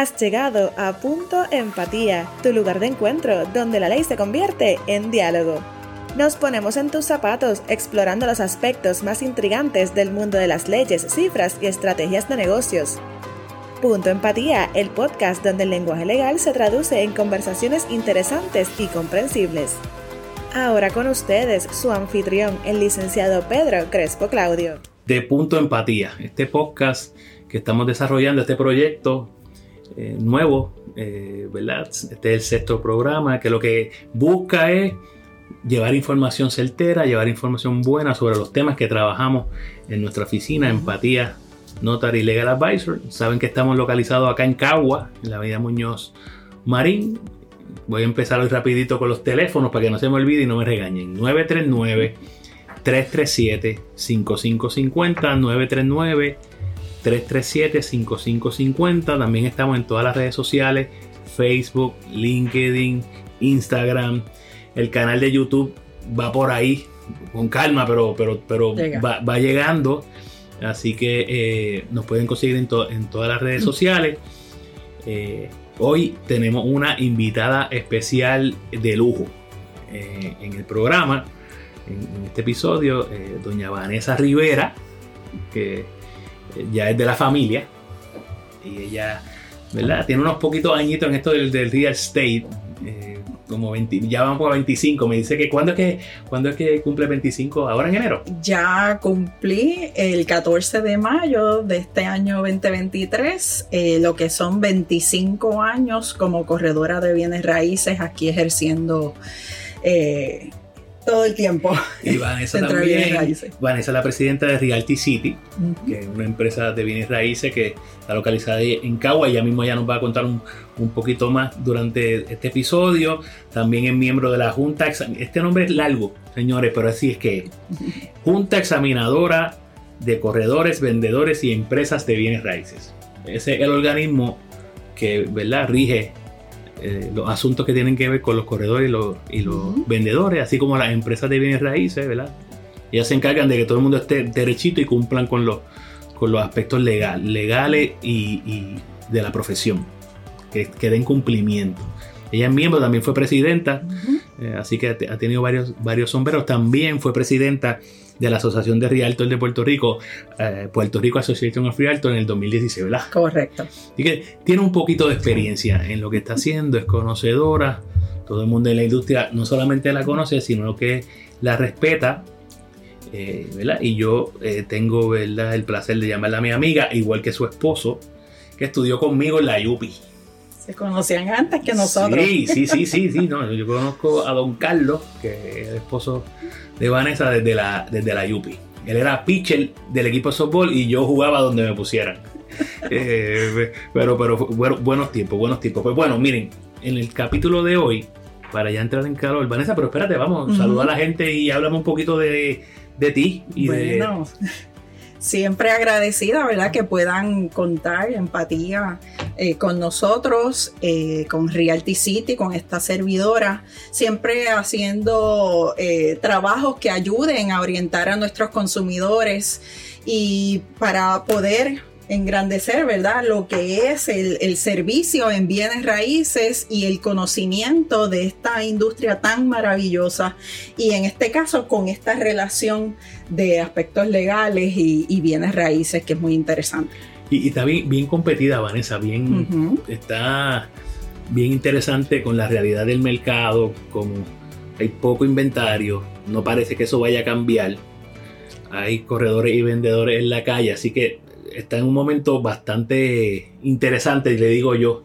Has llegado a Punto Empatía, tu lugar de encuentro donde la ley se convierte en diálogo. Nos ponemos en tus zapatos explorando los aspectos más intrigantes del mundo de las leyes, cifras y estrategias de negocios. Punto Empatía, el podcast donde el lenguaje legal se traduce en conversaciones interesantes y comprensibles. Ahora con ustedes, su anfitrión, el licenciado Pedro Crespo Claudio. De Punto Empatía, este podcast que estamos desarrollando, este proyecto eh, nuevo, eh, ¿verdad? Este es el sexto programa que lo que busca es llevar información certera, llevar información buena sobre los temas que trabajamos en nuestra oficina, Empatía Notary Legal Advisor. Saben que estamos localizados acá en Cagua, en la avenida Muñoz Marín. Voy a empezar hoy rapidito con los teléfonos para que no se me olvide y no me regañen. 939 337 5550 939 337 5550. También estamos en todas las redes sociales, Facebook, LinkedIn, Instagram, el canal de YouTube va por ahí con calma, pero, pero, pero va, llegando. Así que eh, nos pueden conseguir en, todas las redes sociales. Eh, hoy tenemos una invitada especial de lujo eh, en el programa, en, este episodio, doña Vanessa Rivera, que ya es de la familia. Y ella, ¿verdad? Tiene unos poquitos añitos en esto del, real estate como 20, ya vamos a 25. Me dice que ¿cuándo es que, ¿cuándo es que cumple 25? ¿Ahora en enero? Ya cumplí el 14 de mayo de este año 2023, eh, lo que son 25 años como corredora de bienes raíces aquí ejerciendo eh, todo el tiempo. Y Vanessa también. Vanessa es la presidenta de Realty City, que es una empresa de bienes raíces que está localizada en Cagua. Ella mismo ya nos va a contar un, poquito más durante este episodio. También es miembro de la Junta. Este nombre es largo, señores, pero así es que Junta Examinadora de Corredores, Vendedores y Empresas de Bienes Raíces. Ese es el organismo que ¿verdad? rige eh, los asuntos que tienen que ver con los corredores y los, vendedores, así como las empresas de bienes raíces, ¿verdad? Ellas se encargan de que todo el mundo esté derechito y cumplan con los, con los aspectos legales y, de la profesión, que, que, den cumplimiento. Ella es miembro, también fue presidenta, eh, así que ha tenido varios, varios sombreros. También fue presidenta de la Asociación de Realtors de Puerto Rico, eh, Puerto Rico Association of Realtors en el 2016, ¿verdad? Correcto. Así que tiene un poquito de experiencia en lo que está haciendo, es conocedora, todo el mundo en la industria no solamente la conoce, sino que la respeta. Eh, ¿verdad? Y yo eh, tengo ¿verdad? el placer de llamarla a mi amiga, igual que su esposo, que estudió conmigo en la UPI. Se conocían antes que nosotros. Sí, sí, sí, sí, sí. No, yo conozco a don Carlos, que es el esposo de Vanessa desde la, desde la Yupi. Él era pitcher del equipo de softball y yo jugaba donde me pusieran. Eh, pero pero buenos tiempos, buenos tiempos. Pues bueno, miren, en el capítulo de hoy, para ya entrar en calor, Vanessa, pero espérate, vamos, uh a la gente y hablamos un poquito de, de ti y bueno. de siempre agradecida, ¿verdad? Que puedan contar empatía eh, con nosotros, eh, con Realty City, con esta servidora, siempre haciendo eh, trabajos que ayuden a orientar a nuestros consumidores y para poder engrandecer, ¿verdad? Lo que es el, servicio en bienes raíces y el conocimiento de esta industria tan maravillosa y en este caso con esta relación de aspectos legales y, bienes raíces que es muy interesante. Y, está bien, bien, competida, Vanessa, bien, está bien interesante con la realidad del mercado, como hay poco inventario, no parece que eso vaya a cambiar. Hay corredores y vendedores en la calle, así que está en un momento bastante interesante, le digo yo,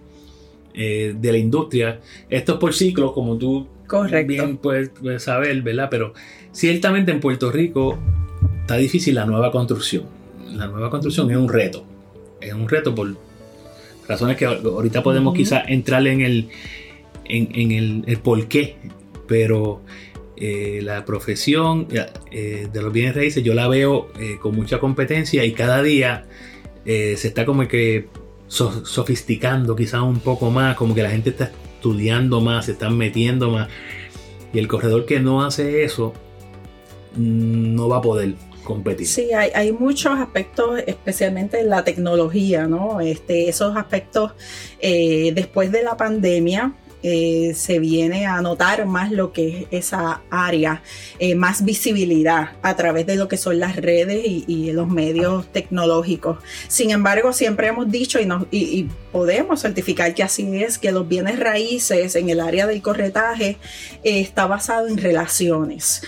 eh, de la industria. Esto es por ciclos, como tú bien puedes, saber, ¿verdad? Pero ciertamente en Puerto Rico está difícil la nueva construcción. La nueva construcción es un reto. Es un reto por razones que ahorita podemos quizás entrar en el, en, el, por qué. Pero eh, la profesión eh, de los bienes raíces yo la veo con mucha competencia y cada día eh, se está como que sofisticando quizás un poco más, como que la gente está estudiando más, se están metiendo más. Y el corredor que no hace eso mm, no va a poder. Competir. Sí, hay, hay, muchos aspectos, especialmente en la tecnología, ¿no? Este, esos aspectos eh, después de la pandemia, eh, se viene a notar más lo que es esa área, eh, más visibilidad a través de lo que son las redes y, los medios tecnológicos. Sin embargo, siempre hemos dicho y, y, podemos certificar que así es, que los bienes raíces en el área del corretaje eh, está basado en relaciones.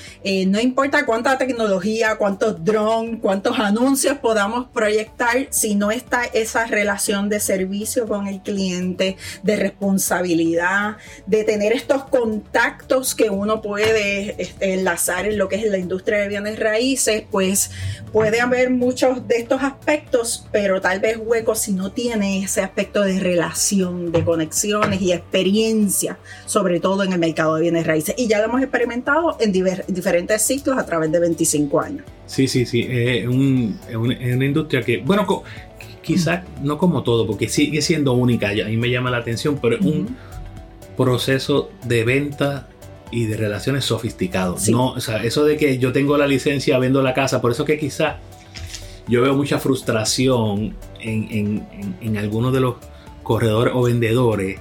no importa cuánta tecnología, cuántos drones, cuántos anuncios podamos proyectar, si no está esa relación de servicio con el cliente, de responsabilidad, de tener estos contactos que uno puede este, enlazar en lo que es la industria de bienes raíces, pues puede haber muchos de estos aspectos, pero tal vez hueco si no tiene ese aspecto de relación, de conexiones y experiencia, sobre todo en el mercado de bienes raíces. Y ya lo hemos experimentado en diferentes ciclos a través de 25 años. Sí, sí, sí. Es, una industria que, bueno, quizás no como todo, porque sigue siendo única, a mí me llama la atención, pero es un proceso de venta y de relaciones sofisticados. No, o sea, eso de que yo tengo la licencia, vendo la casa, por eso que quizá yo veo mucha frustración en, algunos de los corredores o vendedores.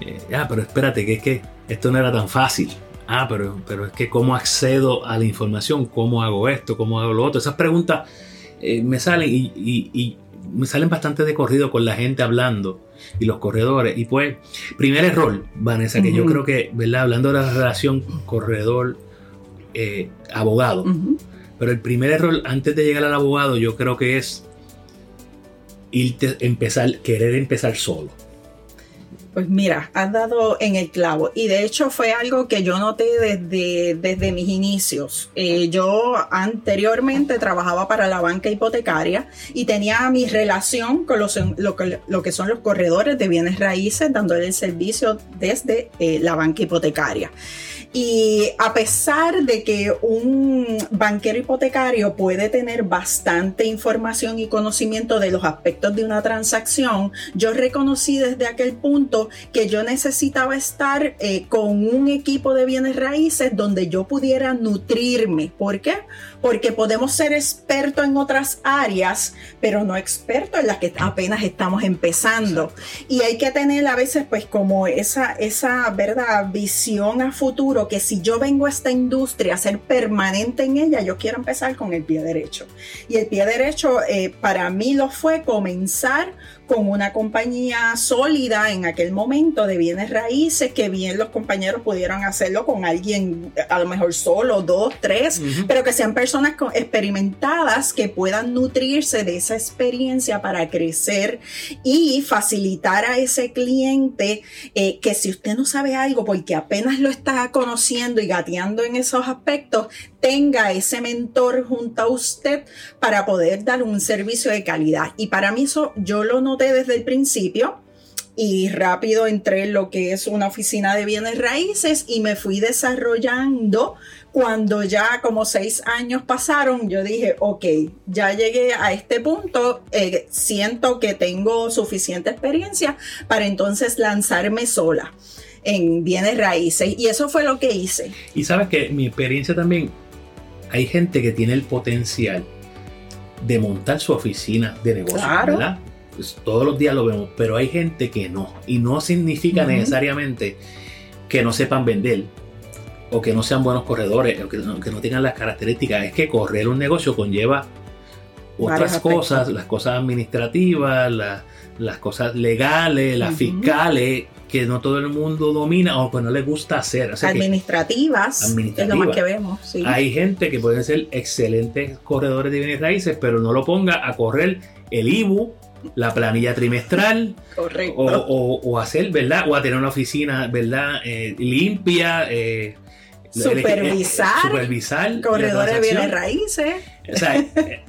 Eh, ah, pero espérate, que es que esto no era tan fácil. Ah, pero, pero es que cómo accedo a la información, cómo hago esto, cómo hago lo otro. Esas preguntas eh, me salen y, me salen bastante de corrido con la gente hablando y los corredores. Y pues, primer error, Vanessa, que yo creo que, ¿verdad? Hablando de la relación corredor-abogado, eh, pero el primer error antes de llegar al abogado, yo creo que es irte, empezar, querer empezar solo. Pues mira, has dado en el clavo y de hecho fue algo que yo noté desde, desde mis inicios. Eh, yo anteriormente trabajaba para la banca hipotecaria y tenía mi relación con los, lo, lo que son los corredores de bienes raíces, dándole el servicio desde eh, la banca hipotecaria. Y a pesar de que un banquero hipotecario puede tener bastante información y conocimiento de los aspectos de una transacción, yo reconocí desde aquel punto que yo necesitaba estar eh, con un equipo de bienes raíces donde yo pudiera nutrirme. ¿Por qué? Porque podemos ser expertos en otras áreas, pero no expertos en las que apenas estamos empezando. Y hay que tener a veces pues como esa, esa verdad, visión a futuro que si yo vengo a esta industria a ser permanente en ella, yo quiero empezar con el pie derecho. Y el pie derecho eh, para mí lo fue comenzar con una compañía sólida en aquel momento de bienes raíces, que bien los compañeros pudieron hacerlo con alguien, a lo mejor solo, dos, tres, pero que sean personas experimentadas que puedan nutrirse de esa experiencia para crecer y facilitar a ese cliente eh, que si usted no sabe algo porque apenas lo está conociendo y gateando en esos aspectos, tenga ese mentor junto a usted para poder dar un servicio de calidad. Y para mí eso yo lo noté desde el principio y rápido entré en lo que es una oficina de bienes raíces y me fui desarrollando. Cuando ya como seis años pasaron, yo dije, ok, ya llegué a este punto, eh, siento que tengo suficiente experiencia para entonces lanzarme sola en bienes raíces. Y eso fue lo que hice. Y sabes que mi experiencia también hay gente que tiene el potencial de montar su oficina de negocio, ¿verdad? Pues, todos los días lo vemos, pero hay gente que no. Y no significa necesariamente que no sepan vender o que no sean buenos corredores o que no, tengan las características. Es que correr un negocio conlleva otras cosas, las cosas administrativas, las cosas legales, las fiscales, que no todo el mundo domina o que no le gusta hacer. administrativas, es lo más que vemos. Hay gente que puede ser excelentes corredores de bienes raíces, pero no lo ponga a correr el IBU, la planilla trimestral, O, hacer, ¿verdad? O a tener una oficina, ¿verdad? Eh, limpia. Eh, supervisar, supervisar corredores de bienes raíces.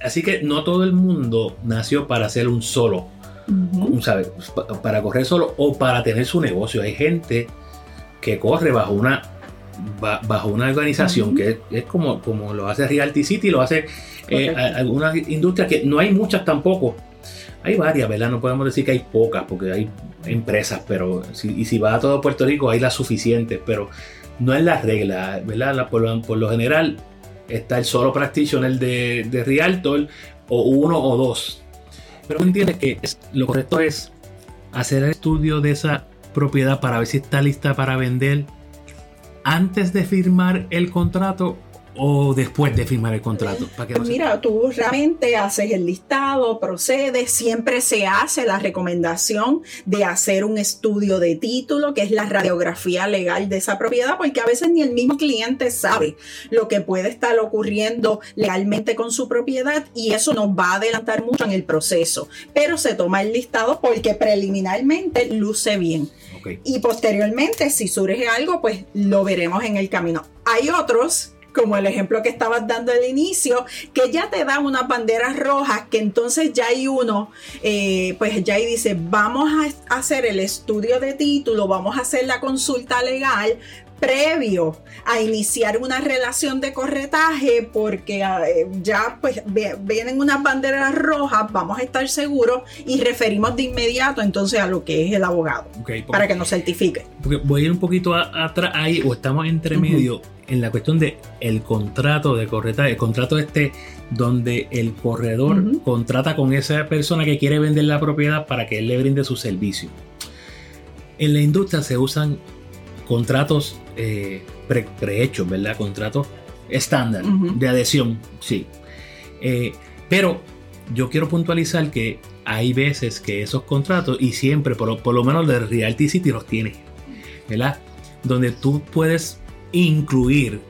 así que no todo el mundo nació para ser un solo para correr solo o para tener su negocio. Hay gente que corre bajo una bajo una organización que es, como, como lo hace Realty City, lo hace eh, algunas industrias que no hay muchas tampoco. Hay varias, ¿verdad? No podemos decir que hay pocas porque hay empresas, pero si, y si va a todo Puerto Rico hay las suficientes, pero no es la regla, ¿verdad? por, lo, general está el solo practitioner de, de Realtor, o uno o dos. Pero entiendes que lo correcto es hacer el estudio de esa propiedad para ver si está lista para vender antes de firmar el contrato o después de firmar el contrato? Para que Mira, tú realmente haces el listado, procedes, siempre se hace la recomendación de hacer un estudio de título, que es la radiografía legal de esa propiedad, porque a veces ni el mismo cliente sabe lo que puede estar ocurriendo legalmente con su propiedad y eso nos va a adelantar mucho en el proceso. Pero se toma el listado porque preliminarmente luce bien. Y posteriormente, si surge algo, pues lo veremos en el camino. Hay otros como el ejemplo que estabas dando al inicio, que ya te dan unas banderas rojas, que entonces ya hay uno, eh, pues ya ahí dice, vamos a hacer el estudio de título, vamos a hacer la consulta legal, previo a iniciar una relación de corretaje porque eh, ya pues vienen unas banderas rojas, vamos a estar seguros y referimos de inmediato entonces a lo que es el abogado para que nos certifique. Porque voy a ir un poquito atrás ahí o estamos entre medio en la cuestión de el contrato de corretaje, el contrato este donde el corredor contrata con esa persona que quiere vender la propiedad para que él le brinde su servicio. En la industria se usan contratos eh, prehechos, ¿verdad? Contratos estándar de adhesión, sí. Eh, pero yo quiero puntualizar que hay veces que esos contratos, y siempre, por, por lo menos de Realty City los tiene, ¿verdad? Donde tú puedes incluir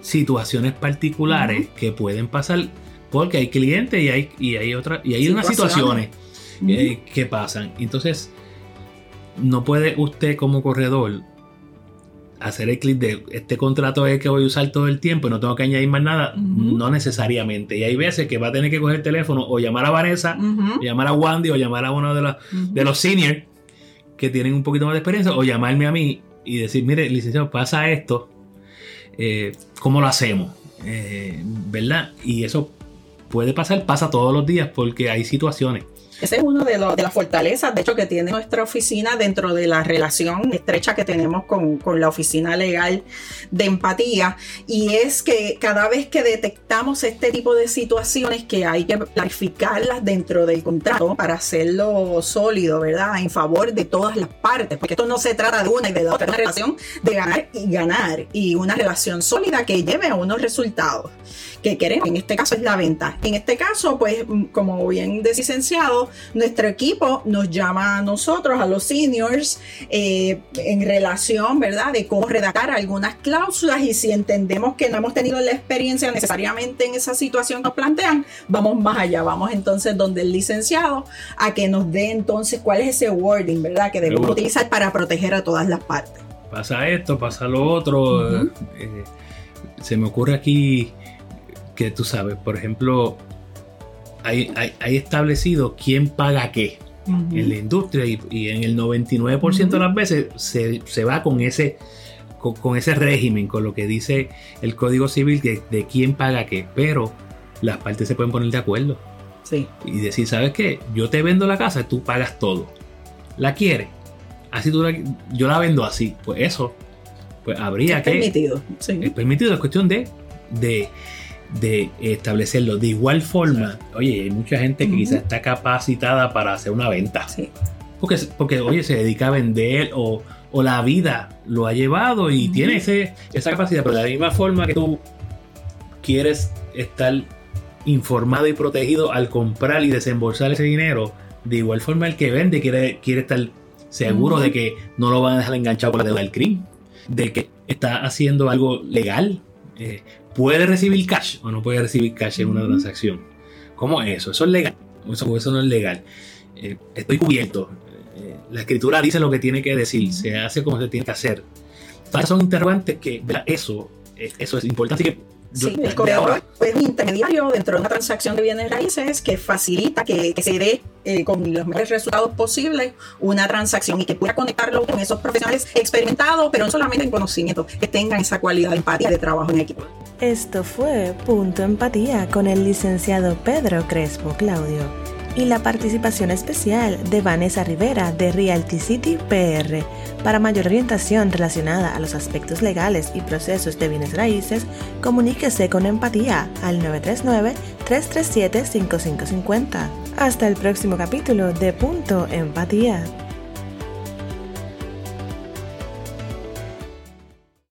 situaciones particulares que pueden pasar porque hay clientes y hay, y hay, otra, y hay unas situaciones. eh, que pasan. Entonces, no puede usted como corredor hacer el clic de este contrato es que voy a usar todo el tiempo y no tengo que añadir más nada, no necesariamente. Y hay veces que va a tener que coger el teléfono o llamar a Vanessa, llamar a Wandy o llamar a uno de los, de los seniors que tienen un poquito más de experiencia o llamarme a mí y decir, mire, licenciado, pasa esto, eh, ¿cómo lo hacemos? Eh, ¿Verdad? Y eso puede pasar, pasa todos los días porque hay situaciones ese es uno de, de, las fortalezas, de hecho, que tiene nuestra oficina dentro de la relación estrecha que tenemos con, con, la oficina legal de empatía. Y es que cada vez que detectamos este tipo de situaciones que hay que clarificarlas dentro del contrato para hacerlo sólido, ¿verdad? En favor de todas las partes, porque esto no se trata de una y de la otra, es una relación de ganar y ganar y una relación sólida que lleve a unos resultados que queremos. En este caso es la venta. En este caso, pues, como bien de licenciado, nuestro equipo nos llama a nosotros, a los seniors, eh, en relación, ¿verdad?, de cómo redactar algunas cláusulas y si entendemos que no hemos tenido la experiencia necesariamente en esa situación que nos plantean, vamos más allá, vamos entonces donde el licenciado a que nos dé entonces cuál es ese wording, ¿verdad?, que debemos utilizar para proteger a todas las partes. Pasa esto, pasa lo otro. Eh, se me ocurre aquí que tú sabes, por ejemplo, hay, establecido quién paga qué en la industria y, en el 99% de las veces se, va con ese, con, ese régimen, con lo que dice el Código Civil de, de quién paga qué, pero las partes se pueden poner de acuerdo. Sí. Y decir, ¿sabes qué? Yo te vendo la casa, tú pagas todo. ¿La quieres? Así tú yo la vendo así. Pues eso, pues habría es que... Permitido. Es permitido, es cuestión de, de de establecerlo. De igual forma, oye, hay mucha gente que quizás está capacitada para hacer una venta. Porque, porque, oye, se dedica a vender o, la vida lo ha llevado y tiene ese, esa capacidad. Pero de la misma forma que tú quieres estar informado y protegido al comprar y desembolsar ese dinero, de igual forma el que vende quiere, quiere estar seguro de que no lo van a dejar enganchado con la deuda del crimen, de que está haciendo algo legal. Eh, ¿Puede recibir cash o no puede recibir cash en una transacción? ¿Cómo es eso? Eso es legal. Eso, eso no es legal. Eh, estoy cubierto. Eh, la escritura dice lo que tiene que decir. Se hace como se tiene que hacer. son interrogantes que eso, eh, eso es importante. Que sí, el corredor es un intermediario dentro de una transacción de bienes raíces que facilita que, se dé con los mejores resultados posibles una transacción y que pueda conectarlo con esos profesionales experimentados, pero no solamente en conocimiento, que tengan esa cualidad de empatía de trabajo en equipo. Esto fue Punto Empatía con el licenciado Pedro Crespo Claudio. Y la participación especial de Vanessa Rivera de Realty City PR. Para mayor orientación relacionada a los aspectos legales y procesos de bienes raíces, comuníquese con empatía al 939-337-5550. Hasta el próximo capítulo de Punto Empatía.